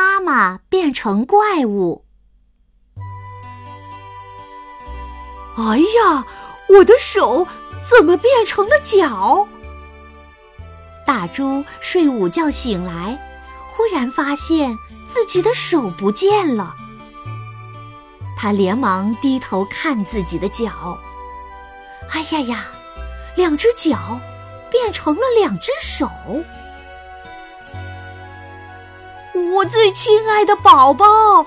妈妈变成怪物。哎呀，我的手怎么变成了脚？大猪睡午觉醒来，忽然发现自己的手不见了。他连忙低头看自己的脚，哎呀呀，两只脚变成了两只手。我最亲爱的宝宝，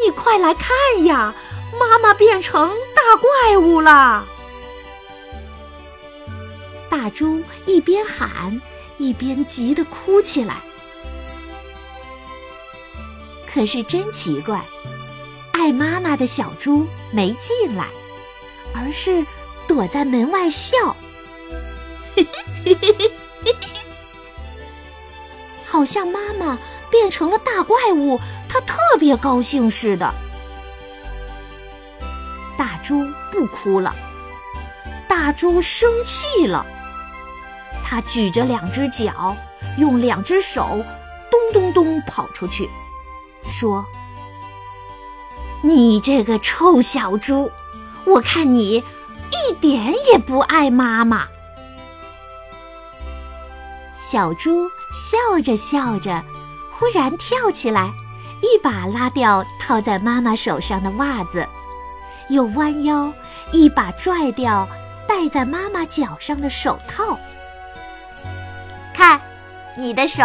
你快来看呀！妈妈变成大怪物了。大猪一边喊，一边急得哭起来。可是真奇怪，爱妈妈的小猪没进来，而是躲在门外笑，好像妈妈。变成了大怪物，他特别高兴似的。大猪不哭了，大猪生气了。他举着两只脚，用两只手，咚咚咚跑出去，说：“你这个臭小猪，我看你一点也不爱妈妈。”小猪笑着笑着。忽然跳起来，一把拉掉套在妈妈手上的袜子，又弯腰一把拽掉戴在妈妈脚上的手套。看，你的手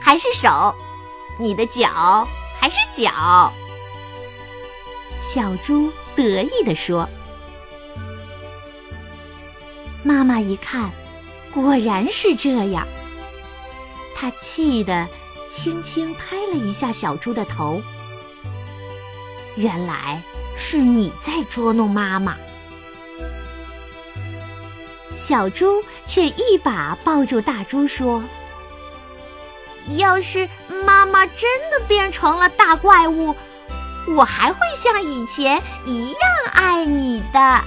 还是手，你的脚还是脚。小猪得意地说：“妈妈一看，果然是这样。”她气得。轻轻拍了一下小猪的头，原来是你在捉弄妈妈。小猪却一把抱住大猪说：“要是妈妈真的变成了大怪物，我还会像以前一样爱你的。”